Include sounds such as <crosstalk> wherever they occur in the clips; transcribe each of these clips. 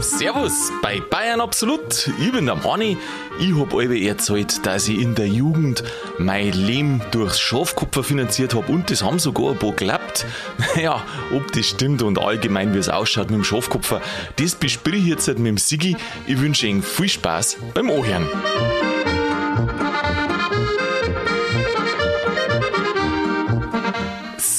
Servus bei Bayern Absolut. Ich bin der Manni. Ich hab euch erzählt, dass ich in der Jugend mein Leben durchs Schafkupfer finanziert hab und das haben sogar ein paar geklappt. <laughs> Naja, ob das stimmt und allgemein wie es ausschaut mit dem Schafkupfer, das besprich ich jetzt mit dem Sigi. Ich wünsche Ihnen viel Spaß beim Ohren.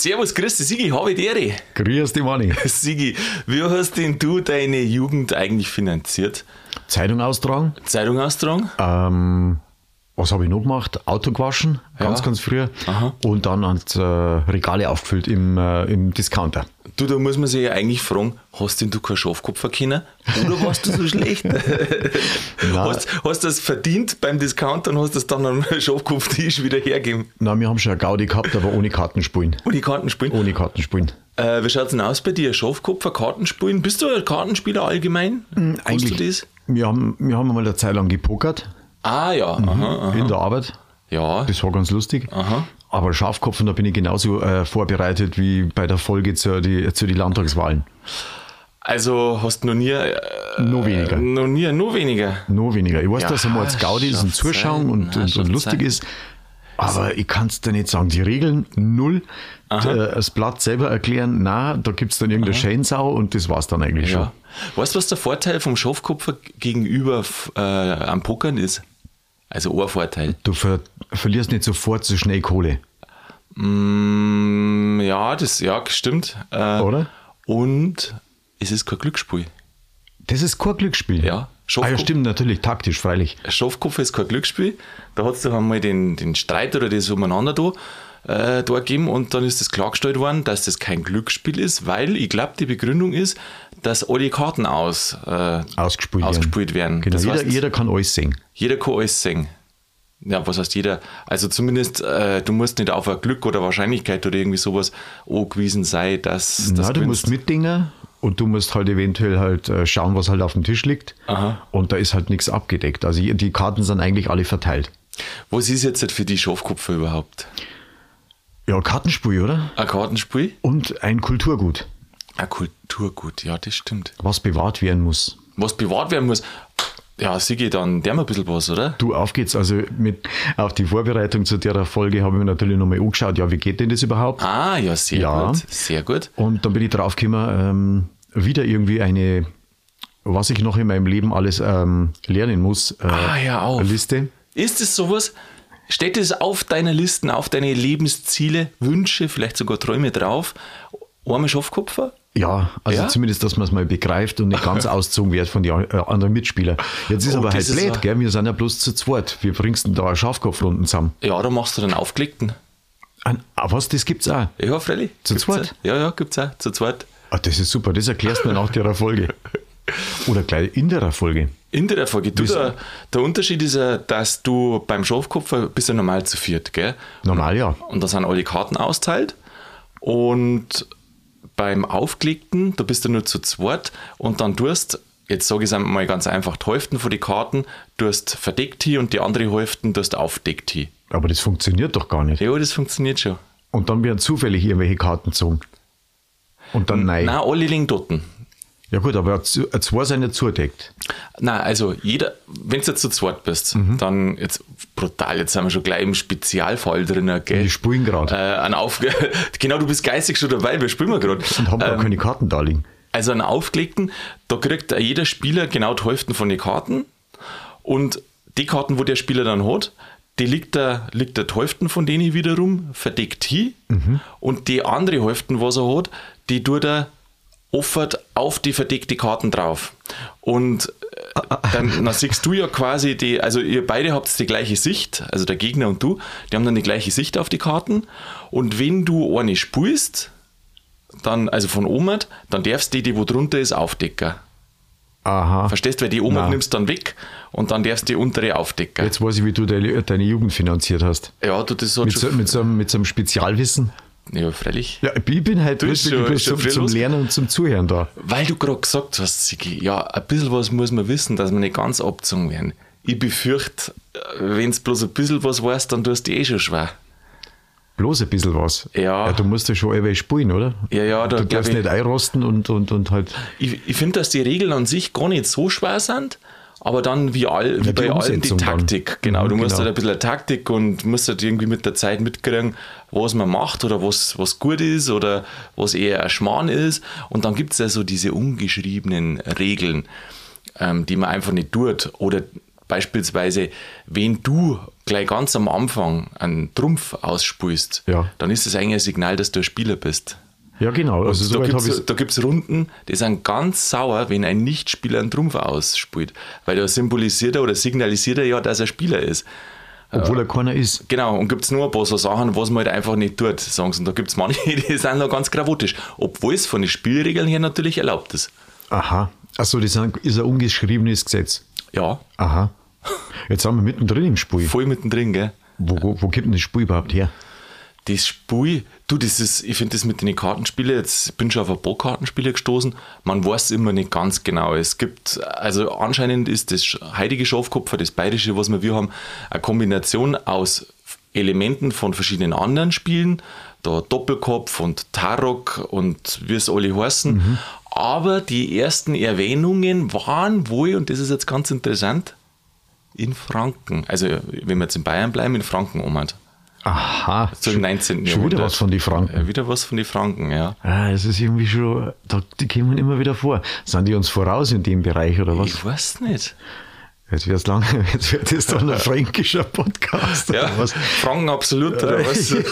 Servus, grüß dich, Sigi, habe ich die Ehre. Grüß dich, Manni. <laughs> Sigi, wie hast denn du deine Jugend eigentlich finanziert? Zeitung austragen. Zeitung austragen? Ähm, was habe ich noch gemacht? Auto gewaschen, ganz, Ja. ganz früher. Aha. Und dann ans äh, Regale aufgefüllt im, äh, im Discounter. Du, da muss man sich ja eigentlich fragen, hast denn du keinen Schafkopf kennen? Oder warst du so schlecht? <laughs> hast, hast du das verdient beim Discounter und hast das dann am Schafkopftisch wieder hergegeben? Na, wir haben schon eine Gaudi gehabt, aber ohne Kartenspielen. Und die Karten spielen? Ohne Kartenspielen. Äh, wie schaut's denn aus bei dir? Schafkopfer, Kartenspielen? Bist du ein Kartenspieler allgemein? Kannst du das? Wir haben, wir haben mal eine Zeit lang gepokert Ah ja, aha, aha. in der Arbeit. Ja, Das war ganz lustig. Aha. Aber Schafkopf, und da bin ich genauso äh, vorbereitet wie bei der Folge zu die, zu die Landtagswahlen. also hast du noch nie... Äh, Nur weniger. noch nie, nur weniger. Nur weniger. Ich weiß, Ja, dass einmal als Gaudi ist und Zuschauen sein. und, und, und lustig sein. ist. Aber ich kann es dir nicht sagen. Die Regeln null. D- äh, Das Blatt selber erklären, na, da gibt es dann irgendeine Schänsau und das war's dann eigentlich Ja. Weißt du, was der Vorteil vom Schafkopfer gegenüber äh, am Pokern ist? Also ein Vorteil. Du ver verlierst nicht sofort so schnell Kohle, Mm, ja, das ja, stimmt. Äh, oder? Und es ist kein Glücksspiel. Das ist kein Glücksspiel. Ja, Ah, ja, stimmt, natürlich, taktisch, freilich. Schafkopf ist kein Glücksspiel. Da hat es doch einmal den, den Streit oder das umeinander da, äh, da gegeben und dann ist das klargestellt worden, dass das kein Glücksspiel ist, weil ich glaube, die Begründung ist, dass alle Karten aus, äh, Ausgespielt, ausgespielt werden. Genau, Das jeder, heißt, jeder kann alles sehen. Jeder kann alles sehen. Ja, was heißt jeder? Also zumindest, äh, du musst nicht auf ein Glück oder Wahrscheinlichkeit oder irgendwie sowas angewiesen sein, dass das Na, du musst mitdingen und du musst halt eventuell halt äh, schauen, was halt auf dem Tisch liegt. Aha. Und da ist halt nichts abgedeckt. Also die Karten sind eigentlich alle verteilt. Was ist jetzt für die Schafkopfer überhaupt? Ja, Kartenspiel, oder? Ein Kartenspiel? Und ein Kulturgut, Ein Kulturgut, ja, das stimmt. was bewahrt werden muss. Was bewahrt werden muss, ja, Sigi, dann der mal ein bisschen was, oder? Du, auf geht's. Also mit auf die Vorbereitung zu der Folge habe ich mir natürlich nochmal angeschaut, ja, wie geht denn das überhaupt? Ah, ja, sehr Ja. gut, sehr gut. Und dann bin ich drauf gekommen, ähm, wieder irgendwie eine, was ich noch in meinem Leben alles ähm, lernen muss, äh, Ah, ja, auf. Liste. Ist es sowas? Steht es auf deiner Listen, auf deine Lebensziele, Wünsche, vielleicht sogar Träume drauf? Einmal Schafkopfer? Ja, also Ja? zumindest, dass man es mal begreift und nicht ganz <laughs> ausgezogen wird von den äh, anderen Mitspielern. Jetzt ist Oh, aber halt blöd, gell? wir sind ja bloß zu zweit. Wir bringst denn da eine Schafkopfrunden zusammen. Ja, da machst du den aufgelegten. Ein- Ah, was, das gibt's auch? Ja, freilich. Zu Gibt's zweit? auch. Ja, ja, gibt's auch. Zu zweit. Ah, das ist super, das erklärst du mir nach der Folge. <laughs> Oder gleich in der Folge. In der Folge. Du, der, der Unterschied ist ja, dass du beim Schafkopfer bist ja normal zu viert, gell? Normal ja. Und da sind alle Karten austeilt. Und beim Aufgelegten, da bist du nur zu zweit und dann tust, jetzt sage ich es einmal ganz einfach, die Hälften von den Karten tust verdeckt hier und die andere Hälften tust aufdeckt hier. Aber das funktioniert doch gar nicht. Ja, das funktioniert schon. Und dann werden zufällig irgendwelche Karten gezogen. Und dann nein. Nein, alle liegen dort. Ja gut, aber zwei sind nicht zudeckt. Nein, also jeder, wenn du jetzt zu zweit bist, Mhm. dann jetzt brutal, jetzt sind wir schon gleich im Spezialfall drin, gell? Wir spielen gerade. Äh, Auf <laughs> genau, du bist geistig schon dabei, wir spielen gerade. Und haben gar keine Karten da liegen. Also einen aufgelegten, da kriegt jeder Spieler genau die Hälften von den Karten und die Karten, wo der Spieler dann hat, die liegt da, liegt der Hälften von denen wiederum verdeckt hin und die andere Hälften, was er hat, die tut er offert auf die verdeckte Karten drauf. Und äh, dann, <laughs> dann siehst du ja quasi die, also ihr beide habt die gleiche Sicht, also der Gegner und du, die haben dann die gleiche Sicht auf die Karten. Und wenn du eine spielst, dann, also von oben, dann darfst du die, die wo drunter ist, aufdecken. Aha. Verstehst du, weil die oben Nein. nimmst dann weg und dann darfst du die untere aufdecken. Jetzt weiß ich, wie du deine, Jugend finanziert hast. Ja, du, das hat Mit so, mit, so mit so einem Spezialwissen. Ja, freilich. Ja, ich bin halt wirklich schon- schon zum, zum. Lernen und zum Zuhören da. Weil du gerade gesagt hast, Sigi, ja, ein bisschen was muss man wissen, dass wir nicht ganz abgezogen werden. Ich befürchte, wenn es bloß ein bisschen was weißt, dann tust du eh schon schwer. bloß ein bisschen was. Ja. du musst ja schon ewig spielen, oder? Ja, ja, da Du darfst ich- nicht einrosten und, und, und halt. Ich, ich finde, dass die Regeln an sich gar nicht so schwer sind, aber dann wie, all, wie die bei allem die Umsetzung dann. Taktik. Genau, Mhm, du musst genau. halt ein bisschen Taktik und musst halt irgendwie mit der Zeit mitkriegen, was man macht oder was, was gut ist oder was eher ein Schmarrn ist. Und dann gibt es ja so diese ungeschriebenen Regeln, ähm, die man einfach nicht tut. Oder beispielsweise, wenn du gleich ganz am Anfang einen Trumpf ausspielst, Ja. dann ist das eigentlich ein Signal, dass du ein Spieler bist. Ja, genau. Also, da soweit gibt es da gibt's Runden, die sind ganz sauer, wenn ein Nichtspieler einen Trumpf ausspielt. Weil da symbolisiert er oder signalisiert er ja, dass er Spieler ist. obwohl er keiner ist. Genau, und gibt es nur ein paar so Sachen, was man halt einfach nicht tut, sagen sie. Und da gibt es manche, <laughs> die sind noch ganz gravotisch. Obwohl es von den Spielregeln her natürlich erlaubt ist. Aha. Achso, das ist ein ungeschriebenes Gesetz. Ja, Aha. Jetzt sind wir mittendrin im Spiel. voll mittendrin, gell? Wo, wo, wo gibt denn das Spiel überhaupt her? Das Spiel, du, das ist, ich finde das mit den Kartenspielen, jetzt bin ich schon auf ein paar Kartenspiele gestoßen, man weiß immer nicht ganz genau. Es gibt, also anscheinend ist das heilige Schafkopfer, das bayerische, was wir haben, eine Kombination aus Elementen von verschiedenen anderen Spielen, da Doppelkopf und Tarok und wie es alle heißen. Aber die ersten Erwähnungen waren wohl, und das ist jetzt ganz interessant, in Franken. Also, wenn wir jetzt in Bayern bleiben, in Franken umhat. Aha. So im 19. Schon wieder was von den Franken. Ja, wieder was von den Franken, ja. Ah, das ist irgendwie schon, da, die kommen immer wieder vor. Sind die uns voraus in dem Bereich oder was? Ich weiß nicht. Jetzt wird's lang, <laughs> jetzt wird das dann ein <laughs> fränkischer Podcast Ja, oder was? Franken absolut oder was? <laughs>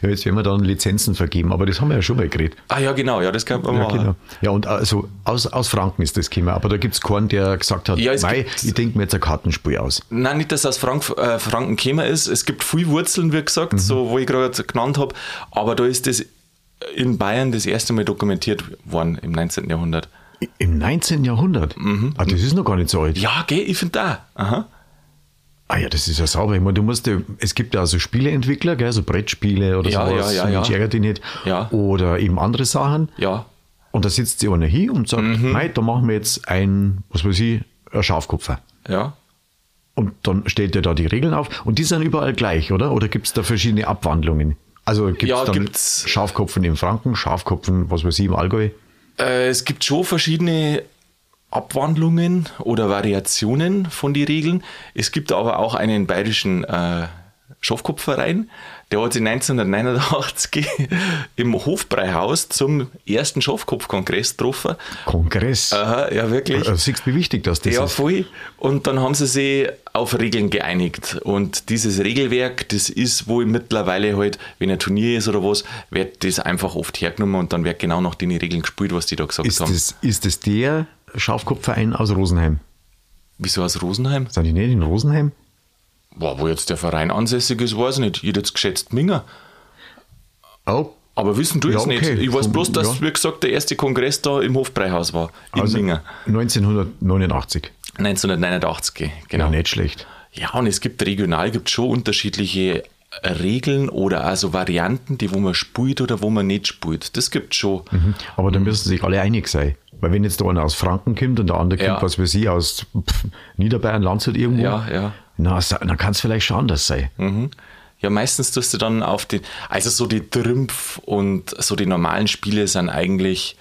Ja, jetzt werden wir dann Lizenzen vergeben, aber das haben wir ja schon mal geredet. Ah ja, genau, ja, das kann man Ja, machen. genau. Ja, und also aus, aus Franken ist das gekommen, aber da gibt es keinen, der gesagt hat, Ja, es ich denke mir jetzt ein Kartenspiel aus. Nein, nicht, dass es aus Frank äh, Franken gekommen ist. Es gibt viele Wurzeln, wie gesagt, Mhm. so wo ich gerade genannt habe. Aber da ist das in Bayern das erste Mal dokumentiert worden im 19. Jahrhundert. Im 19. Jahrhundert? Ah, das ist noch gar nicht so alt. Mhm. Ja, gell, ich finde da. Aha. Ah ja, das ist ja sauber. Ich meine, du musst ja, es gibt ja also Spieleentwickler, gell, so Brettspiele oder Ja, sowas, ja, ja, so ärgert dich nicht. Ja. Oder eben andere Sachen. Ja. Und da sitzt sich einer hin und sagt, Mhm. Mei, da machen wir jetzt ein, was weiß ich, ein Schafkopfer. Ja. Und dann stellt er da die Regeln auf. Und die sind überall gleich, oder? Oder gibt es da verschiedene Abwandlungen? Also gibt es Ja, dann gibt's. Schafkopfen im Franken, Schafkopfen, was weiß ich, im Allgäu? Äh, es gibt schon verschiedene Abwandlungen oder Variationen von den Regeln. Es gibt aber auch einen bayerischen äh, Schafkopfverein, der hat sich 1989 <laughs> im Hofbräuhaus zum ersten Schafkopfkongress getroffen. Kongress. Aha, ja, wirklich. Äh, siehst du, wie wichtig das, das Ja, ist? voll. Und dann haben sie sich auf Regeln geeinigt. Und dieses Regelwerk, das ist wohl mittlerweile halt, wenn ein Turnier ist oder was, wird das einfach oft hergenommen und dann wird genau nach den Regeln gespielt, was die da gesagt Ist haben. das, ist das der Schafkopfverein aus Rosenheim? Wieso aus Rosenheim? Sind die nicht in Rosenheim? Boah, wo jetzt der Verein ansässig ist, weiß ich nicht. Ich hätte jetzt geschätzt Minger. Oh, Aber wissen du Ja, es okay. nicht. Ich weiß bloß, dass, ja. wie gesagt, der erste Kongress da im Hofbräuhaus war. In also Minger. 1989. 1989, genau. Ja, nicht schlecht. Ja, und es gibt regional gibt schon unterschiedliche Regeln oder also Varianten, die wo man spielt oder wo man nicht spielt. Das gibt schon. Aber da müssen sich alle einig sein. Weil wenn jetzt der eine aus Franken kommt und der andere Ja. kommt, was weiß ich, aus Niederbayern, Landshut irgendwo, Ja, ja. Na, dann kann es vielleicht schon anders sein. Mhm. Ja, meistens tust du dann auf den, also so die Trümpf und so die normalen Spiele sind eigentlich,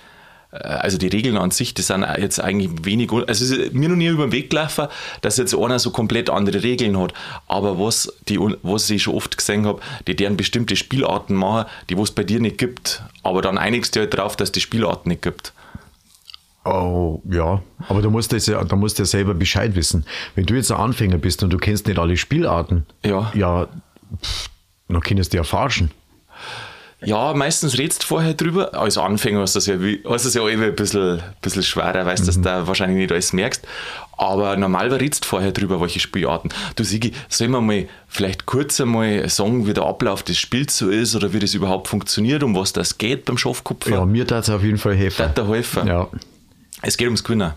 äh, also die Regeln an sich, die sind jetzt eigentlich wenig, also ist mir noch nie über den Weg gelaufen, dass jetzt einer so komplett andere Regeln hat. Aber was, die, was ich schon oft gesehen habe, die deren bestimmte Spielarten machen, die es bei dir nicht gibt. Aber dann einigst du halt drauf, dass die Spielarten nicht gibt. Oh, ja. Aber du musst, das ja, da musst du ja selber Bescheid wissen. Wenn du jetzt ein Anfänger bist und du kennst nicht alle Spielarten, Ja. ja pff, dann kannst du ja forschen. Ja, meistens redst du vorher drüber. Als Anfänger hast du es ja, wie- hast du es ja immer ein bisschen, bisschen schwerer, weißt du, dass du wahrscheinlich nicht alles merkst. Aber normalerweise redst du vorher drüber, welche Spielarten. Du Sigi, sollen wir mal vielleicht kurz einmal sagen, wie der Ablauf des Spiels so ist oder wie das überhaupt funktioniert, um was das geht beim Schafkopfer? Ja, mir tat es auf jeden Fall helfen. Tat helfen? Ja. Es geht ums Gewinnen.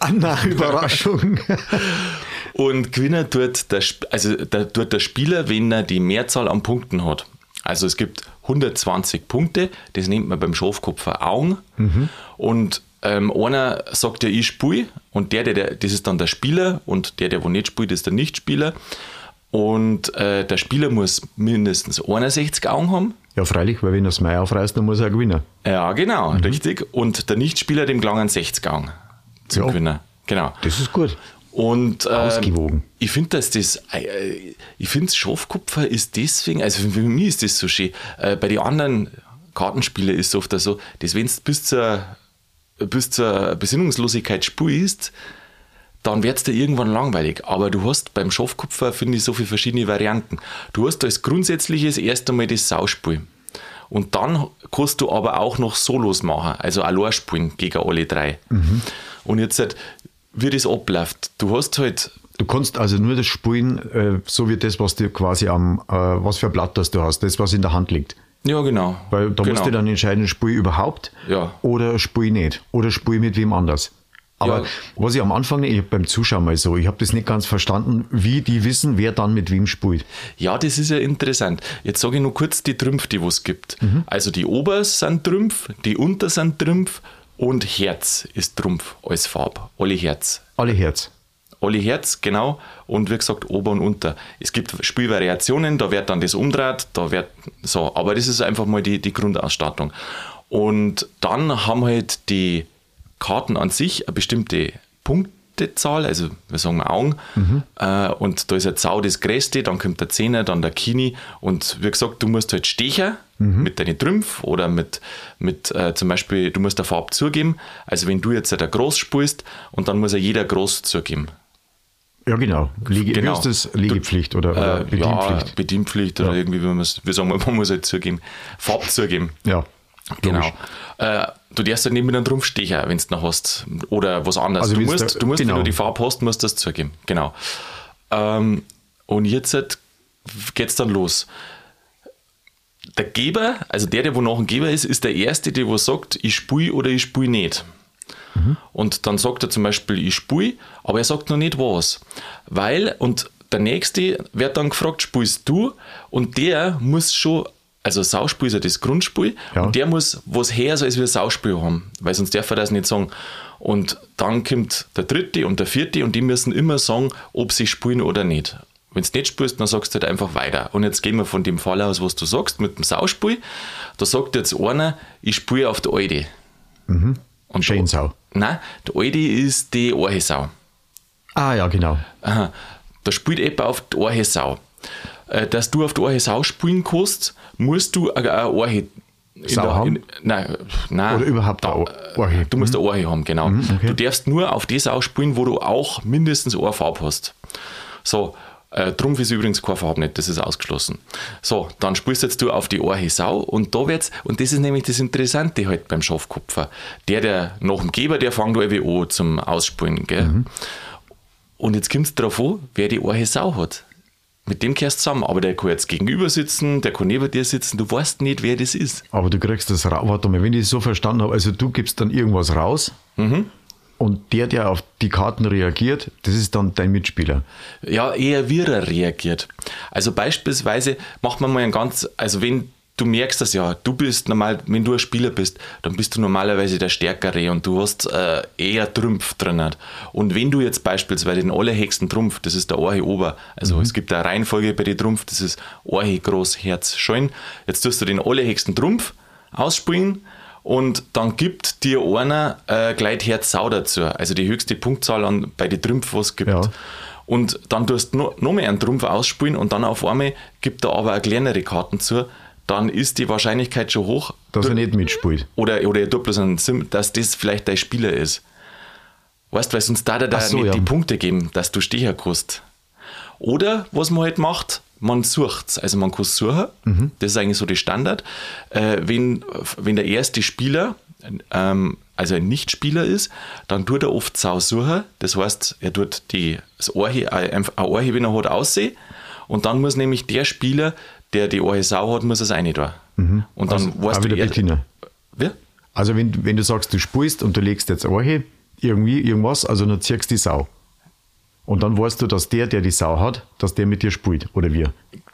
Ah, na, <laughs> Überraschung. Und Gewinner tut der, also der, tut der Spieler, wenn er die Mehrzahl an Punkten hat. Also es gibt 120 Punkte, das nennt man beim Schafkopfer Augen. Und ähm, einer sagt ja, ich spiele und der, der, der, das ist dann der Spieler und der, der wo nicht spielt, ist der Nichtspieler. Und äh, der Spieler muss mindestens 61 Augen haben. Ja, freilich, weil wenn er das Mai aufreißt, dann muss er gewinnen. Ja, genau, mhm. richtig. Und der Nichtspieler, dem gelangen 60 Augen zum ja, Gewinnen. Genau. Das ist gut. Und äh, ausgewogen. Ich finde, dass das, äh, ich finde, Schafkupfer ist deswegen, also für mich ist das so schön. Äh, bei den anderen Kartenspielen ist es oft so, dass wenn du bis zur, bis zur Besinnungslosigkeit spielst, dann wird es dir irgendwann langweilig. Aber du hast beim Schafkupfer, finde ich, so viele verschiedene Varianten. Du hast als grundsätzliches erst einmal das Sauspiel. Und dann kannst du aber auch noch Solos machen, also allein spielen gegen alle drei. Mhm. Und jetzt, halt, wie das abläuft, du hast halt. Du kannst also nur das spielen, äh, so wie das, was du quasi am, äh, was für ein Blatt das du hast, das, was in der Hand liegt. Ja, genau. Weil da genau. musst du dann entscheiden, spiel überhaupt ja. oder spiel nicht. Oder spiel mit wem anders. Aber ja. was ich am Anfang ich beim Zuschauen mal so, ich habe das nicht ganz verstanden, wie die wissen, wer dann mit wem spielt. Ja, das ist ja interessant. Jetzt sage ich nur kurz die Trümpfe, die es gibt. Mhm. Also die Obers sind Trümpf, die Unter sind Trümpf und Herz ist Trumpf als Farbe. Alle Herz. Alle Herz. Alle Herz, genau. Und wie gesagt, Ober und Unter. Es gibt Spielvariationen, da wird dann das umdreht, da wird so. Aber das ist einfach mal die, die Grundausstattung. Und dann haben halt die Karten an sich eine bestimmte Punktezahl, also wir sagen Augen, mhm. äh, und da ist ein Zau das Größte, dann kommt der Zehner, dann der Kini und wie gesagt, du musst halt stechen mhm. mit deinen Trümpf oder mit, mit äh, zum Beispiel, du musst der Farbe zugeben, also wenn du jetzt der Groß spielst und dann muss ja jeder Groß zugeben. Ja, genau. Liege, genau. Wie ist das? Liegepflicht oder, oder äh, Bedienpflicht? Ja, Bedienpflicht oder irgendwie, wie wir sagen, <laughs> man muss halt zugeben. Farb zugeben. Ja. Genau. Äh, du darfst ja nicht mit einem Trumpf stechen, wenn du noch hast. Oder was anderes. Also du musst, du musst genau. wenn du die Farbe hast, musst du das zugeben. Genau. Ähm, und jetzt geht es dann los. Der Geber, also der, der wo noch ein Geber ist, ist der Erste, der wo sagt, ich spui oder ich spui nicht. Mhm. Und dann sagt er zum Beispiel, ich spui, aber er sagt noch nicht was. Weil, und der Nächste wird dann gefragt, spulst du? Und der muss schon also Sauspiel ist ja das Grundspiel ja. und der muss was her als wir Sauspiel haben, weil sonst darf er das nicht sagen. Und dann kommt der dritte und der vierte und die müssen immer sagen, ob sie spielen oder nicht. Wenn du nicht spielst, dann sagst du halt einfach weiter. Und jetzt gehen wir von dem Fall aus, was du sagst, mit dem Sauspiel. Da sagt jetzt einer, ich spiele auf der Alte. Mhm. Und Schönsau. Nein, der Alte ist die Orchesau. Ah ja, genau. Aha. Da spielt etwa auf der Orchesau. Äh, dass du auf der Orchesau spielen kannst, musst du eine Orche Sau haben? In, nein, nein, Oder überhaupt eine Orche. Du musst mhm. eine Orche haben, genau. Mhm, okay. Du darfst nur auf die Sau spielen, wo du auch mindestens eine Farbe hast. So, äh, Trumpf ist übrigens keine Farbe nicht, das ist ausgeschlossen. So, dann spielst jetzt du auf die Orche Sau und da wird's, und das ist nämlich das Interessante halt beim Schafkupfer. Der, der nach dem Geber, der fängt an zum Ausspielen, gell? Mhm. Und jetzt kommt es darauf an, wer die Orche Sau hat mit dem kehrst du zusammen, aber der kann jetzt gegenüber sitzen, der kann neben dir sitzen, du weißt nicht, wer das ist. Aber du kriegst das raus, warte mal, wenn ich es so verstanden habe, also du gibst dann irgendwas raus mhm. und der, der auf die Karten reagiert, das ist dann dein Mitspieler. Ja, eher wie er reagiert. Also beispielsweise macht man mal ein ganz, also wenn du merkst das ja, du bist normal, wenn du ein Spieler bist, dann bist du normalerweise der Stärkere und du hast äh, eher Trumpf drin. Und wenn du jetzt beispielsweise den allerhexten Trumpf, das ist der Orche Ober, also mhm. es gibt eine Reihenfolge bei den Trumpf, das ist Orche, Groß, Herz, Scheun. Jetzt tust du den allerhexten Trumpf ausspielen und dann gibt dir einer äh, gleich Herz Sau dazu, also die höchste Punktzahl an, bei den Trümpfen, was es gibt. Ja. Und dann tust du noch, noch mehr einen Trumpf ausspielen und dann auf einmal gibt er aber auch kleinere Karten zu, dann ist die Wahrscheinlichkeit schon hoch, dass er nicht mitspielt. Oder, oder er tut bloß einen Sim, dass das vielleicht dein Spieler ist. Weißt du, weil sonst da da so, nicht ja. die Punkte geben, dass du Steher kannst. Oder was man halt macht, man sucht es. Also man kann suchen, mhm. das ist eigentlich so der Standard. Äh, wenn, wenn der erste Spieler, ähm, also ein Nichtspieler ist, dann tut er oft Sau suchen. Das heißt, er tut die, das Ohrhe, äh, ein Ohrhe, wenn er hat, aussehen. Und dann muss nämlich der Spieler der die Ohe Sau hat, muss es rein da. Mhm. Und dann also, weißt du, wieder Bettina. Wie? Also wenn, wenn du sagst, du spielst und du legst jetzt Ohe, irgendwie, irgendwas, also dann ziehst du die Sau. Und dann weißt du, dass der, der die Sau hat, dass der mit dir spielt, oder wie?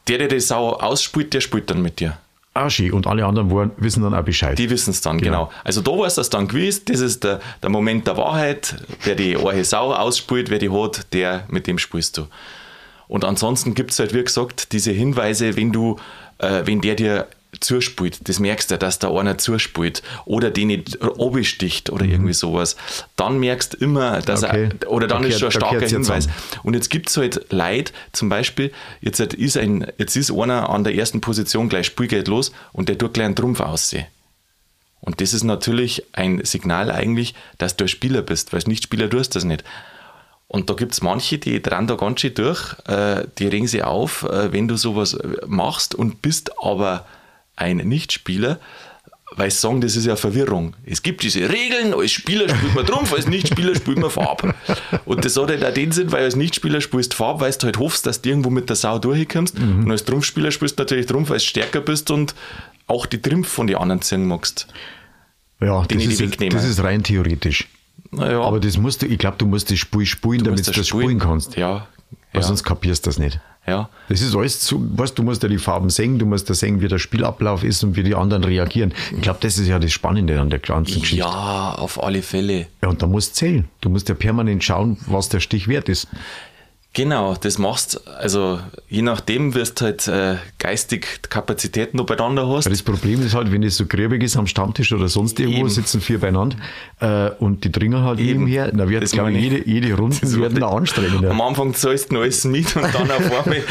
Der, der die Sau ausspielt, der spielt dann mit dir. Ah, schön. Und alle anderen wollen, wissen dann auch Bescheid. Die wissen es dann, genau. genau. Also da du es dann gewiss, das ist der, der Moment der Wahrheit, der die Ohe Sau ausspielt, wer die hat, der, mit dem spielst du. Und ansonsten gibt es halt, wie gesagt, diese Hinweise, wenn du, äh, wenn der dir zuspielt, das merkst du, dass da einer zuspielt oder den nicht sticht oder mhm. irgendwie sowas, dann merkst du immer, dass okay. er, oder dann da ist schon ein starker Hinweis. Und jetzt gibt es halt Leid, zum Beispiel, jetzt ist, ein, jetzt ist einer an der ersten Position gleich Spielgeld los und der tut gleich einen Trumpf aussehen. Und das ist natürlich ein Signal eigentlich, dass du ein Spieler bist, weil als Nicht-Spieler tust du das nicht. Und da gibt es manche, die dran da ganz schön durch, äh, die regen sich auf, äh, wenn du sowas äh, machst und bist aber ein Nichtspieler, weil sie sagen, das ist ja Verwirrung. Es gibt diese Regeln, als Spieler spielt man Trumpf, als Nichtspieler spielt man Farb. Und das hat halt auch den Sinn, weil als Nichtspieler spielst Farb, weil du halt hoffst, dass du irgendwo mit der Sau durchkommst. Mhm. Und als Trumpfspieler spielst du natürlich Trumpf, weil du stärker bist und auch die Trumpf von den anderen ziehen magst. Ja, das ist, das ist rein theoretisch. Naja. Aber das musst du, ich glaube, du musst das Spiel spielen, damit du das spielen kannst. Ja. Weil ja. sonst kapierst du das nicht. Ja. Das ist alles zu, weißt, du musst ja die Farben sehen, du musst ja sehen, wie der Spielablauf ist und wie die anderen reagieren. Ich glaube, das ist ja das Spannende an der ganzen Geschichte. Ja, auf alle Fälle. Ja, und da musst du zählen. Du musst ja permanent schauen, was der Stich wert ist. Genau, das machst also je nachdem wirst halt äh, geistig Kapazitäten noch beieinander hast. Das Problem ist halt, wenn es so gräbig ist am Stammtisch oder sonst irgendwo, Eben. sitzen vier beieinander äh, und die dringen halt Eben. nebenher, dann wird glaube ich, jede, jede Runde werden anstrengender. Am Anfang zahlst du alles mit und dann auf <laughs> einmal,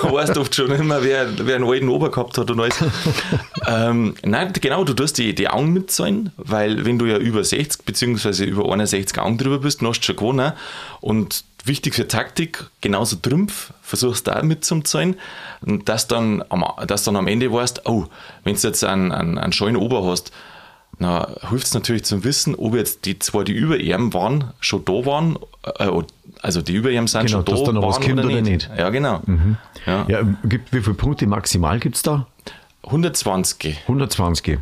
da weißt du oft schon immer, wer, wer einen alten Ober gehabt hat und alles. <laughs> ähm, nein, genau, du tust die, die Augen mitzahlen, weil wenn du ja über 60 bzw. über 61 Augen drüber bist, dann hast du schon gewonnen und wichtig für Taktik, genauso Trümpf, versuchst auch mitzuzahlen, dass dann am, dass dann am Ende weißt, oh, wenn du jetzt einen, einen, einen scheuen Ober hast, na, hilft es natürlich zum Wissen, ob jetzt die zwar die über ihm waren, schon da waren, äh, also die über ihm sind genau, schon da, dass da noch was kommt oder, oder nicht. Ja, genau. Mhm. Ja. ja. gibt, wie viele Punkte maximal gibt es da? 120. 120.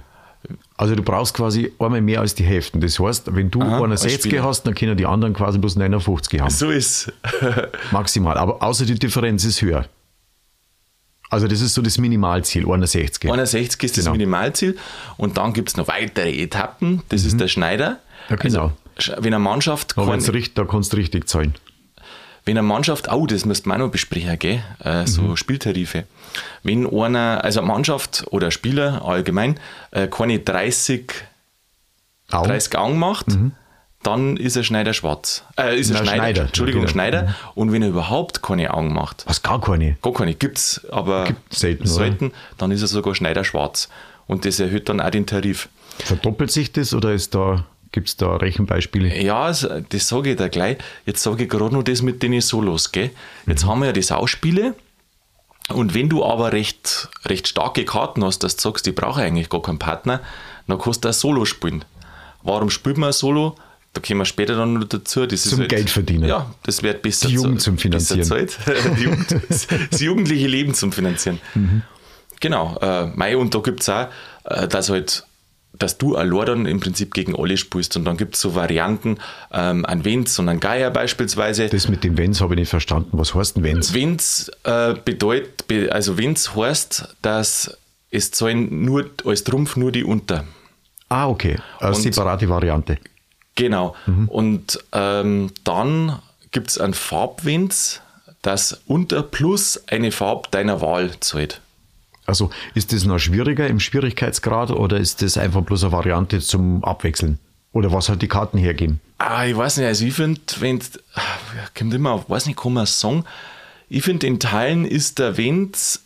Also du brauchst quasi einmal mehr als die Hälfte. Das heißt, wenn du Aha, 61 hast, dann können die anderen quasi bloß 59 haben. So ist <laughs> Maximal. Aber außer die Differenz ist höher. Also das ist so das Minimalziel, 61. 61 ist genau. das Minimalziel. Und dann gibt es noch weitere Etappen. Das mhm. ist der Schneider. Ja, genau. Also, wenn eine Mannschaft... Du richtig, da kannst du richtig zahlen. Wenn eine Mannschaft, oh, das müsste man auch noch besprechen, gell? Äh, so mhm. Spieltarife. Wenn einer, also eine Mannschaft oder Spieler allgemein, äh, keine 30, Augen. 30 Augen macht, mhm. dann ist er Schneider schwarz. Äh, ist er Schneider, Schneider, Entschuldigung, genau. Schneider. Mhm. Und wenn er überhaupt keine Augen macht. Was, gar keine? Gar keine, gibt's, aber Gibt selten, selten dann ist er sogar Schneider schwarz. Und das erhöht dann auch den Tarif. Verdoppelt sich das oder ist da Gibt es da Rechenbeispiele? Ja, das sage ich da gleich. Jetzt sage ich gerade noch das mit den Solos. Gell? Jetzt mhm. haben wir ja die Sauspiele. Und wenn du aber recht, recht starke Karten hast, dass du sagst, ich brauche eigentlich gar keinen Partner, dann kannst du ein Solo spielen. Warum spielt man Solo? Da kommen wir später dann noch dazu. Das zum halt, Geld verdienen. Ja, das wird besser. Die Jugend zum Finanzieren. <laughs> die Jugend, <laughs> das jugendliche Leben zum Finanzieren. Mhm. Genau. Äh, Mai, und da gibt es auch, äh, dass halt dass du allein dann im Prinzip gegen alle spielst. Und dann gibt es so Varianten, ähm, ein Wenz und ein Geier beispielsweise. Das mit dem Wenz habe ich nicht verstanden. Was heißt ein Wenz? Wenz äh, bedeutet, also Wenz heißt, dass es zahlen nur als Trumpf nur die Unter. Ah, okay. Eine und, separate Variante. Genau. Mhm. Und ähm, dann gibt es ein Farbwenz, das Unter plus eine Farbe deiner Wahl zahlt. Also ist das noch schwieriger im Schwierigkeitsgrad oder ist das einfach bloß eine Variante zum Abwechseln? Oder was halt die Karten hergeben? Ah, ich weiß nicht, also ich finde, wenn, kommt immer, weiß nicht, kann man sagen, ich finde, in Teilen ist der Wind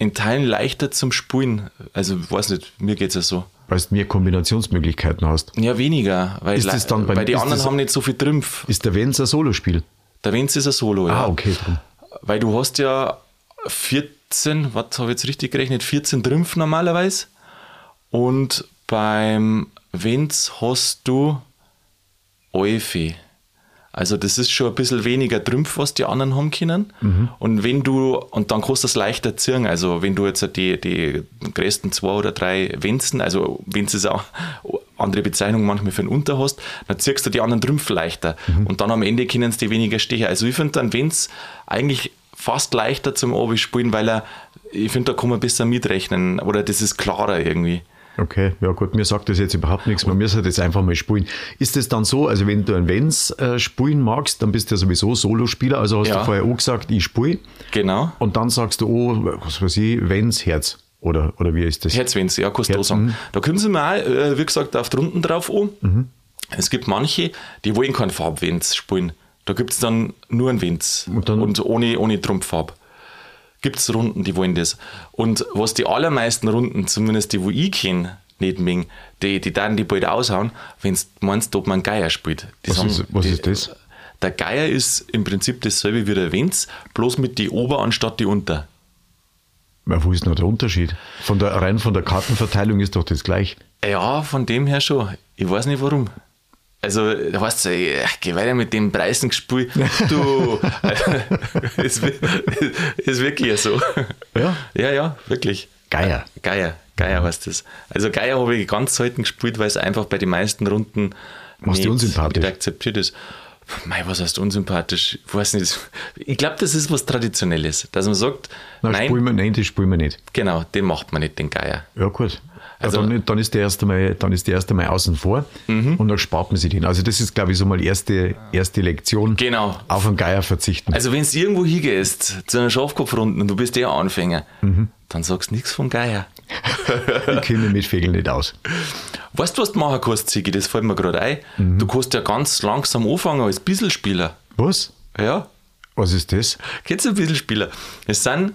in Teilen leichter zum Spulen. Also, ich weiß nicht, mir geht es ja so. Weil du mehr Kombinationsmöglichkeiten hast. Ja, weniger, weil, ist das dann bei, weil die anderen das, haben nicht so viel Trümpf. Ist der Wenz ein Solospiel? Der Wenz ist ein Solo, ja. Ah, okay. Drum. Weil du hast ja vier 14, was habe ich jetzt richtig gerechnet, 14 Trümpf normalerweise. Und beim Wenz hast du Eufe. Also das ist schon ein bisschen weniger Trümpf, was die anderen haben können. Mhm. Und wenn du, und dann kannst du das leichter ziehen. Also wenn du jetzt die, die größten zwei oder drei Wenzen, also Wenz ist auch andere Bezeichnung manchmal für einen Unter hast, dann ziehst du die anderen Trümpfe leichter. Mhm. Und dann am Ende können sie die weniger stechen. Also ich finde dann Wenz eigentlich fast leichter zum Obi spielen, weil er, ich finde, da kann man besser mitrechnen oder das ist klarer irgendwie. Okay, ja gut, mir sagt das jetzt überhaupt nichts, man halt jetzt einfach mal spielen. Ist das dann so, also wenn du ein Wenz äh, spielen magst, dann bist du ja sowieso Solospieler, also hast Ja. du vorher auch gesagt, ich spiele Genau. und dann sagst du, oh, was weiß ich, Wenz, Herz. Oder, oder wie ist das? Herzwens, ja, kannst du Herz, sagen. mhm. Da kommen sie mal, äh, wie gesagt, auf Runden drauf an. Es gibt manche, die wollen keinen Farbwenz spielen. Da gibt es dann nur einen Wenz Und dann- und ohne, ohne Trumpffarb. Gibt es Runden, die wollen das. Und was die allermeisten Runden, zumindest die, wo ich kenne, nicht mögen, die, die dann die bald aushauen, wenn du meinst, ob man Geier spielt. Die Was ist- was die, ist das? Der Geier ist im Prinzip dasselbe wie der Wenz, bloß mit die Ober anstatt die Unter. Ja, wo ist noch der Unterschied? Von der, rein von der Kartenverteilung ist doch das gleich. Ja, von dem her schon. Ich weiß nicht warum. Also, da weißt du, ich, geh weiter mit dem Preisengespiel. Du, <laughs> ist, ist wirklich so. Ja? Ja, ja, wirklich. Geier. Geier, Geier heißt das. Also, Geier habe ich ganz selten gespielt, weil es einfach bei den meisten Runden Machst du unsympathisch? nicht akzeptiert ist. Mei, was heißt unsympathisch? Ich weiß nicht. Ich glaube, das ist was Traditionelles, dass man sagt, Nein, nein, spielen wir, nein, das spielen wir nicht. genau, den macht man nicht, den Geier. Ja, gut. Also- Also, dann, dann, ist der erste mal, dann ist der erste Mal außen vor Mhm. und dann spart man sich den. Also, das ist, glaube ich, so mal erste, erste Lektion. Genau. Auf einen Geier verzichten. Also wenn du irgendwo hingehst, zu einer Schafkopfrunde und du bist der Anfänger, Mhm. dann sagst du nichts von Geier. <laughs> ich kenne mich mit Fegeln nicht aus. Weißt du, was du machen kannst, Sigi? Das fällt mir gerade ein. Mhm. Du kannst ja ganz langsam anfangen als Bisselspieler. Was? Ja, Was ist das? kennst du Bisselspieler? Es sind,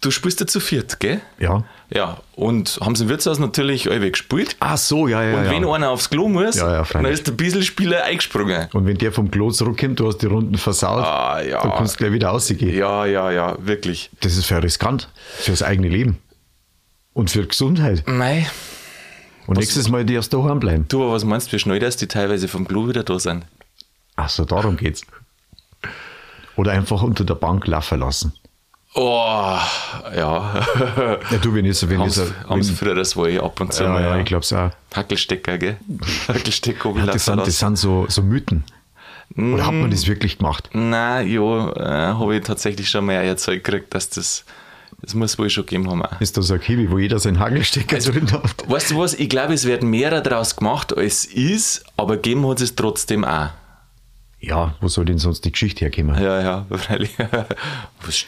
du spielst ja zu viert, gell? Ja. Ja, und haben sie im Wirtshaus natürlich alle gespielt. Ach so, ja, ja. und ja. wenn einer aufs Klo muss, Ja, ja, dann ist der Bisselspieler eingesprungen. und wenn der vom Klo zurückkommt, du hast die Runden versaut, Ah, ja. dann kannst du gleich wieder rausgehen. Ja, ja, ja, wirklich. Das ist für riskant. Fürs eigene Leben. Und für Gesundheit. Mei, Und nächstes Mal darfst du daheim bleiben. du, aber was meinst du, wie schnell dass die teilweise vom Klo wieder da sind? Ach so, darum geht's. Oder einfach unter der Bank laufen lassen. Oh, ja. Ja, du, wenn ich so, wenn ich so, Haben sie früher das war ich ab und zu ja, mal. ja, ich glaub's auch. Hackelstecker, gell? <laughs> Hackelstecker Ja, das, sind, das sind so, so Mythen. Oder hat Mm. man das wirklich gemacht? Nein, ja, äh, habe ich tatsächlich schon mal erzeugt gekriegt, dass das, das muss wohl schon gegeben haben. Auch. Ist da so ein Kiwi, wo jeder seinen Hagelstecker Also drin hat? Weißt du was, ich glaube, es werden mehr daraus gemacht, als ist, aber geben hat es trotzdem auch. Ja, wo soll denn sonst die Geschichte herkommen? Ja, ja, freilich. <laughs> Was-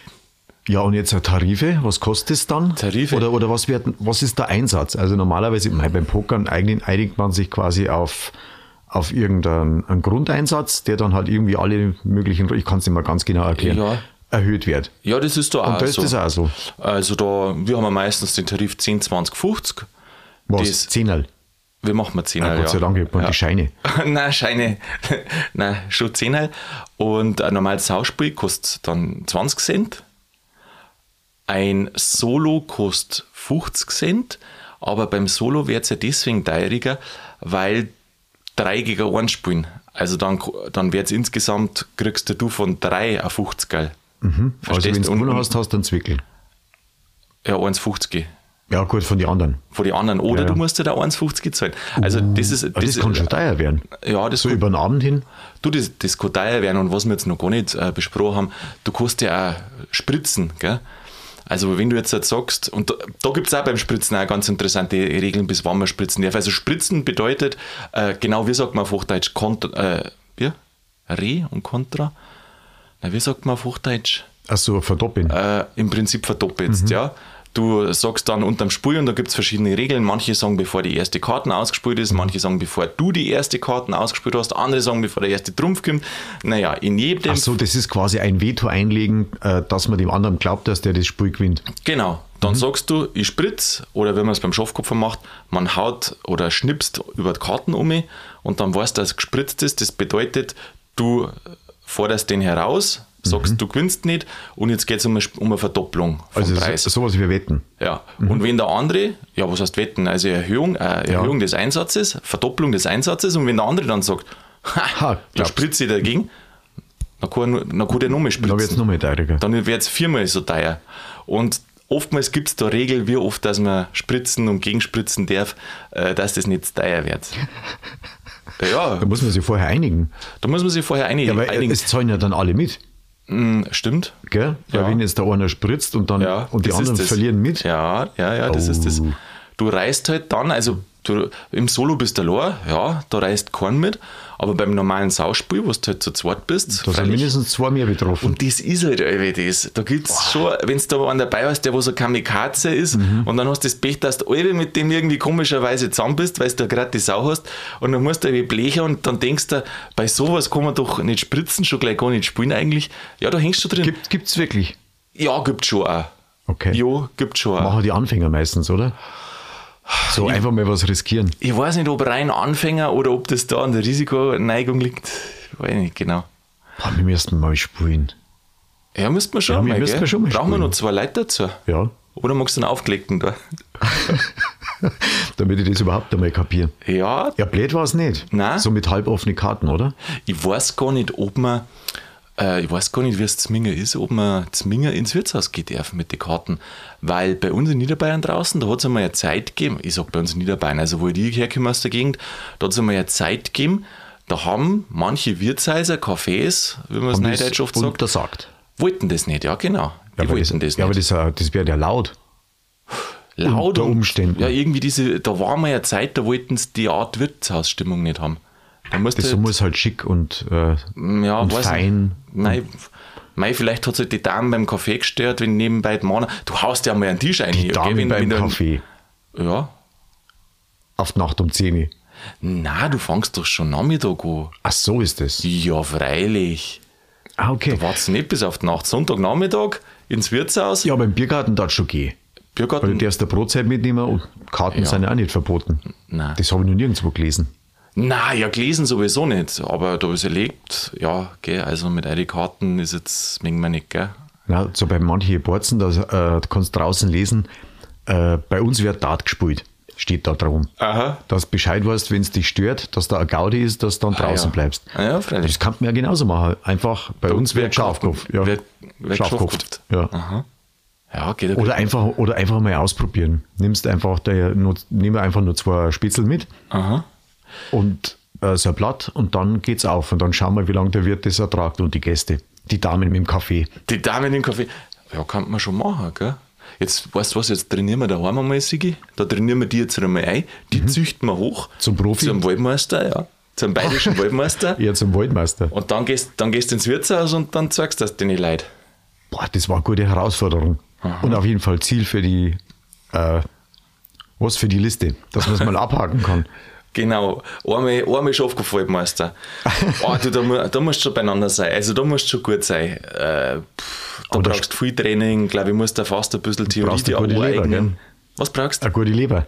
Ja, und jetzt Tarife, was kostet es dann? Tarife? Oder, oder was, wird, was ist der Einsatz? Also normalerweise beim Pokern einigt, einigt man sich quasi auf, auf irgendeinen einen Grundeinsatz, der dann halt irgendwie alle möglichen, ich kann es nicht mal ganz genau erklären, Ja. erhöht wird. Ja, das ist da auch Und da ist so. das auch so. Also da, wir haben ja meistens den Tarif 10, 20, 50. Was? Das- Zehnerl? Wir machen mal 10 Ja, Gott sei Dank, ich mal die Scheine. <laughs> Nein, Scheine. <laughs> Nein, schon 10 Und ein normales Hausspiel kostet dann 20 Cent. Ein Solo kostet 50 Cent. Aber beim Solo wird es ja deswegen teurer, weil 3 gegen 1 spielen. Also dann, dann wird es insgesamt, kriegst du von 3 auf 50 geil. Also wenn Verstehst du du? gewonnen hast, hast du einen Zwickel. Ja, 1,50 Ja, gut, von den anderen. von den anderen. Oder Ja, ja. du musst ja da 1,50 zahlen. Also das ist. Aber das, kann schon teuer werden. Ja, das So kann- über den Abend hin. Du, das, das kann teuer werden und was wir jetzt noch gar nicht äh, besprochen haben, du kannst ja auch spritzen, gell? Also wenn du jetzt halt sagst, und da, da gibt es auch beim Spritzen auch ganz interessante Regeln, bis wann man spritzen darf. Also Spritzen bedeutet, äh, genau wie sagt man auf Hochdeutsch, Kontra, äh, wie? Re und Contra? Na, wie sagt man auf Hochdeutsch? Also verdoppeln. äh, im Prinzip verdoppelst, ja. Du sagst dann unterm Spiel und da gibt es verschiedene Regeln. Manche sagen, bevor die erste Karten ausgespielt ist, manche sagen, bevor du die erste Karten ausgespielt hast, andere sagen, bevor der erste Trumpf kommt. Naja, in jedem Ach so, das ist quasi ein Veto einlegen, äh, dass man dem anderen glaubt, dass der das Spiel gewinnt. Genau. Dann sagst du, ich spritz, oder wenn man es beim Schafkopfer macht, man haut oder schnipst über die Karten um und dann weißt du, dass es gespritzt ist. Das bedeutet, du forderst den heraus, sagst, du gewinnst nicht und jetzt geht es um, eine um eine Verdopplung vom Also Preis. so, sowas wie Wetten. Ja, und wenn der andere, ja, was heißt wetten? Also Erhöhung, äh, Erhöhung des Einsatzes, Verdopplung des Einsatzes, und wenn der andere dann sagt, <laughs> ha, Ha, da spritze ich dagegen, dann kann, dann kann der nochmal Da wird es spritzen. noch mal teurer. Dann wird es viermal so teuer. Und oftmals gibt es da Regel, wie oft, dass man spritzen und gegenspritzen darf, äh, dass das nicht teuer wird. <laughs> Ja, Da muss man sich vorher einigen. da muss man sich vorher einig, Ja, weil einigen. es zahlen ja dann alle mit. Mm, Stimmt. Gell? Weil Ja. wenn jetzt der einer spritzt und, dann, Ja, und die anderen verlieren mit, Ja, ja, ja, das ist das. Oh. du reist halt dann, also du, im Solo bist du allein, ja, da reist kein mit, aber beim normalen Sauspiel, wo du halt zu zweit bist, Da sind mindestens zwei mehr betroffen. und das ist halt irgendwie das. Da gibt es schon, wenn du da einen dabei hast, der wo so Kamikaze ist Mhm. und dann hast du das Pech, dass du alle mit dem irgendwie komischerweise zusammen bist, weil du da gerade die Sau hast und dann musst du irgendwie blechen und dann denkst du, bei sowas kann man doch nicht spritzen, schon gleich gar nicht spielen eigentlich. Ja, da hängst du drin. Gibt, gibt's wirklich? ja, gibt schon auch. Okay. Ja, gibt schon auch. Machen die Anfänger meistens, oder? So einfach mal was riskieren. Ich weiß nicht, ob rein Anfänger oder ob das da an der Risikoneigung liegt. Weiß ich nicht genau. Boah, wir müssten mal spielen. Ja, müssten wir schon Ja, wir mal, müssten gell? wir schon mal Brauchen wir spielen. noch zwei Leute dazu? Ja. Oder magst du einen aufgelegten da? <laughs> Damit ich das überhaupt einmal kapiere. Ja, Ja, blöd war es nicht. Nein. So mit halb offenen Karten, oder? Ich weiß gar nicht, ob man, äh, ich weiß gar nicht, wie es Zminger ist, ob man Zminger ins Wirtshaus geht dürfen mit den Karten. Weil bei uns in Niederbayern draußen, da hat es einmal eine Zeit gegeben, ich sag bei uns in Niederbayern, also wo ich herkomme aus der Gegend, da hat es einmal eine Zeit gegeben, da haben manche Wirtshäuser, Cafés, wie man es neudeutsch das oft sagt, untersagt. wollten das nicht, ja genau. Die Ja, aber wollten das, das, ja, aber das, äh, das wäre ja laut. Laut unter Umständen. Ja, irgendwie diese, da war mal eine Zeit, da wollten sie die Art Wirtshausstimmung nicht haben. Das muss halt schick und, äh, Ja, und fein. Nicht. Mei, mei, vielleicht hat halt die Dame beim Kaffee gestört, wenn nebenbei die Männer. Du haust ja mal einen Tisch ein. Die Dame gell, wenn- beim wenn du- Kaffee. Ja. Auf die Nacht um 10 Uhr. Na, du fangst doch schon Nachmittag an. Ach, so ist das. Ja, freilich. Ah, okay. Da wartest du nicht bis auf die Nacht. Sonntagnachmittag ins Wirtshaus. Ja, beim Biergarten darf schon gehen. Weil du Biergarten. darfst der Brotzeit mitnehmen und Karten Ja. sind ja auch nicht verboten. Nein. Das habe ich noch nirgendwo gelesen. Na, ja, gelesen sowieso nicht. Aber da ist erlebt, ja, gell, also mit einigen Karten ist jetzt, mengen wir nicht, gell? Ja, so bei manchen Borzen, da äh, kannst du draußen lesen, äh, bei uns wird Dart gespielt. Steht da drum. Aha. Dass du Bescheid weißt, wenn es dich stört, dass da ein Gaudi ist, dass du dann draußen ja. bleibst. Ah ja, freilich. Das kann man ja genauso machen. Einfach, bei uns wird Schafkopf. Ja. Wird, Schafkopf. Ja. Aha. Ja, geht Oder einfach, oder einfach mal ausprobieren. Nimmst einfach, der, nur, nimm einfach nur zwei Spitzel mit Aha. Und äh, so ein Blatt und dann geht's auf. Und dann schauen wir, wie lange der Wirt das ertragt und die Gäste. Die Damen mit dem Kaffee. Die Dame in den Kaffee. Ja, kann man schon machen, gell? Jetzt, weißt du was, jetzt trainieren wir daheim einmal, Sigi. Da trainieren wir die jetzt einmal ein. Die züchten wir hoch. Mhm. Zum Profi? Zum Waldmeister, ja. Zum bayerischen <laughs> Waldmeister. Eher zum Waldmeister. Und dann gehst, dann gehst du ins Wirtshaus und dann zeigst du das den Leuten. Boah, das war eine gute Herausforderung. Und auf jeden Fall Ziel für die, äh, was für die Liste, dass man es mal abhaken kann. <laughs> Genau, einmal, einmal Schafkopf-Waldmeister. oh, <laughs> du, da, da musst du schon beieinander sein. Also da musst du schon gut sein. Äh, pff, da brauchst du viel Training. glaube ich, musst da fast ein bisschen Theorie brauchst dir eine gute Leber, aneignen. Was brauchst du? Eine gute Leber.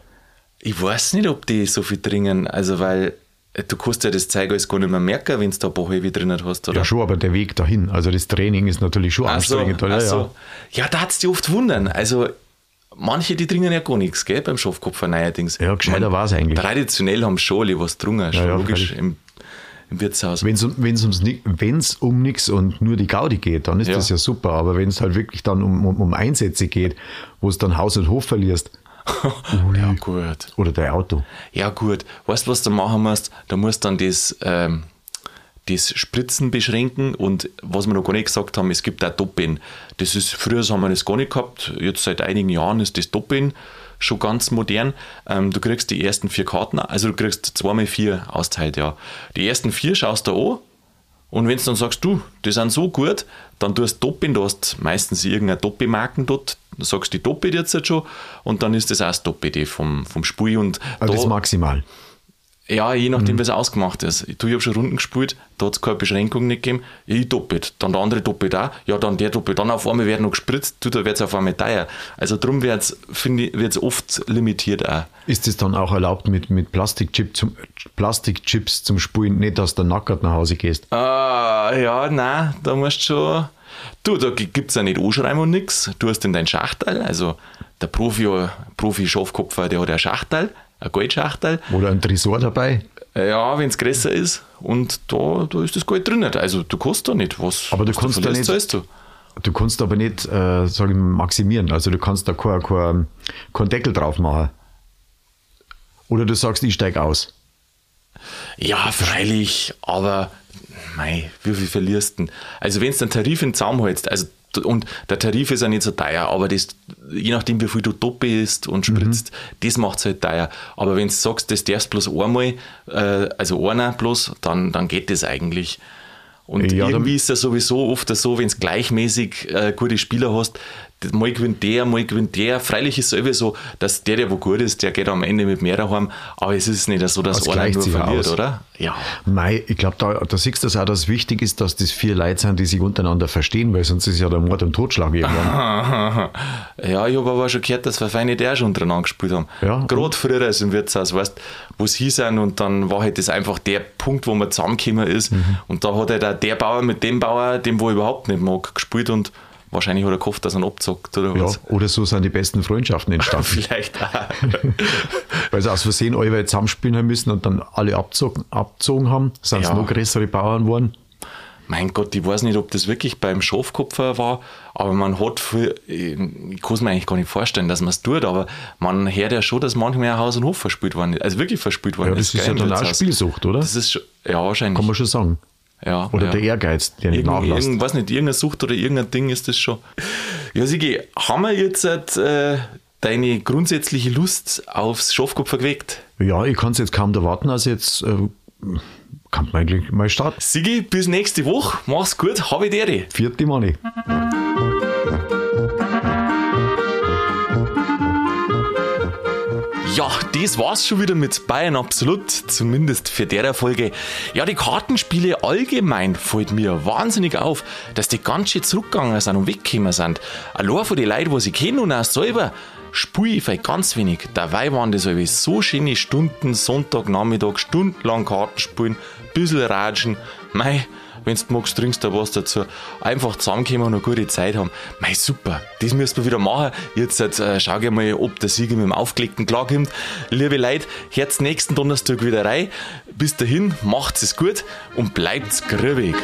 Ich weiß nicht, ob die so viel dringen. Also, weil äh, du kannst ja das Zeug alles gar nicht mehr merken, wenn du da ein paar Heavy drin hast, oder? Ja, schon, aber der Weg dahin, also das Training ist natürlich schon Ach so, anstrengend. oder? ach ja, so. Ja, da hat es dich oft wundern. Also, manche, die dringen ja gar nichts, gell, beim Schafkopfer neuerdings. Ja, gescheiter Man- war's eigentlich. Traditionell haben schon alle was drungen, schon ja, logisch im, im Wirtshaus. Wenn es wenn's ums ni- wenn's um nichts und nur die Gaudi geht, dann ist Ja. das ja super. Aber wenn es halt wirklich dann um, um, um Einsätze geht, wo es dann Haus und Hof verlierst <laughs> ja, gut. oder dein Auto. Ja, gut. Weißt du, was du machen musst? Da musst du dann das, ähm, das Spritzen beschränken und was wir noch gar nicht gesagt haben, es gibt auch Doppin. Das ist, früher haben wir das gar nicht gehabt, jetzt seit einigen Jahren ist das Doppin schon ganz modern. Ähm, du kriegst die ersten vier Karten, also du kriegst zweimal vier austeilt, ja. Die ersten vier schaust du an und wenn du dann sagst, du, die sind so gut, dann tust du Doppin, du hast meistens irgendeine Doppelmarken dort, du sagst die Doppel jetzt halt schon und dann ist das auch das Doppel vom, vom Spiel und Also da- das maximal. Ja, je Mhm. nachdem, wie es ausgemacht ist. Du, ich habe schon Runden gespielt, da hat es keine Beschränkung nicht gegeben. Ich doppelt, dann der andere doppelt auch. Ja, dann der doppelt. Dann auf einmal wird noch gespritzt, du, da wird es auf einmal teuer. Also darum wird es, finde ich, wird's oft limitiert auch. Ist es dann auch erlaubt mit, mit Plastikchip zum, Plastikchips zum Spulen, nicht dass du nackert nach Hause gehst? Ah, ja, nein, da musst du schon. Du, da gibt es ja nicht anschreiben und nichts. Du hast in dein Schachtel, also der Profi, Profi-Schafkopfer, der hat ein Schachtel, ein Goldschachtel. Oder ein Tresor dabei? Ja, wenn es größer ist und da, da ist das Gold drin. Also du kannst da nicht was. Aber du was kannst da nicht- zahlst du. Du kannst aber nicht, äh, sag ich, mal, maximieren. Also du kannst da keinen kein, kein Deckel drauf machen. Oder du sagst, ich steig aus. Ja, freilich, aber mei, wie viel verlierst du denn? Also wenn du den Tarif in den Zaum hältst, also und der Tarif ist ja nicht so teuer, aber das, je nachdem, wie viel du doppe isst und spritzt, mhm. das macht es halt teuer. Aber wenn du sagst, das darfst bloß einmal, äh, also einer bloß, dann, dann geht das eigentlich. Und ja, irgendwie ist es ja sowieso oft so, wenn du gleichmäßig äh, gute Spieler hast, mal gewinnt der, mal gewinnt der. Freilich ist es sowieso, dass der, der wo gut ist, der geht am Ende mit mehr heim, aber es ist nicht so, dass das einer nur verliert, aus. oder? Ja. Mei, ich glaube, da, da siehst du das auch, dass wichtig ist, dass das vier Leute sind, die sich untereinander verstehen, weil sonst ist ja der Mord und Totschlag irgendwann. <laughs> ja, ich habe aber schon gehört, dass wir feine der schon untereinander gespielt haben. Ja. Gerade früher als im Wirtshaus, weißt wo sie sind und dann war halt das einfach der Punkt, wo man zusammengekommen ist mhm. und da hat halt auch der Bauer mit dem Bauer, dem wo ich überhaupt nicht mag, gespielt und Wahrscheinlich hat er gehofft, dass er ihn abzockt oder was. Ja, oder so sind die besten Freundschaften entstanden. <laughs> Vielleicht auch. <laughs> Weil sie aus Versehen alle zusammenspielen haben müssen und dann alle abzogen, abzogen haben, sind es ja. noch größere Bauern geworden. Mein Gott, ich weiß nicht, ob das wirklich beim Schafkopfer war, aber man hat viel, ich kann es mir eigentlich gar nicht vorstellen, dass man es tut, aber man hört ja schon, dass manchmal Haus und Hof verspielt worden ist, also wirklich verspielt worden ja, das ist. Das ist ja dann auch Spielsucht, oder? Das ist, ja, wahrscheinlich. Kann man schon sagen. Ja, oder ja. der Ehrgeiz, der nicht nachlässt. Irgend, weiß nicht, irgendeine Sucht oder irgendein Ding ist das schon. Ja, Sigi, haben wir jetzt äh, deine grundsätzliche Lust aufs Schafkopfer geweckt? Ja, ich kann es jetzt kaum erwarten, also jetzt äh, kann man eigentlich mal starten. Sigi, bis nächste Woche. Mach's gut, habe ich dir. Vierte Money. Das war's schon wieder mit Bayern Absolut, zumindest für der Folge. Ja, die Kartenspiele allgemein fällt mir wahnsinnig auf, dass die ganz schön zurückgegangen sind und weggekommen sind. Allein von den Leuten, die sie kennen und auch selber, spiele ich ganz wenig. Dabei waren das so schöne Stunden, Sonntag, Nachmittag, stundenlang Karten spielen, bisschen ratschen. Mei, wenn du magst, trinkst du was dazu. Einfach zusammenkommen und eine gute Zeit haben. Mei, super, das müssen wir wieder machen. Jetzt äh, schau ich mal, ob der Sieger mit dem Aufgelegten klarkommt. Liebe Leute, Herz nächsten Donnerstag wieder rein. Bis dahin, macht's es gut und bleibt's grübig.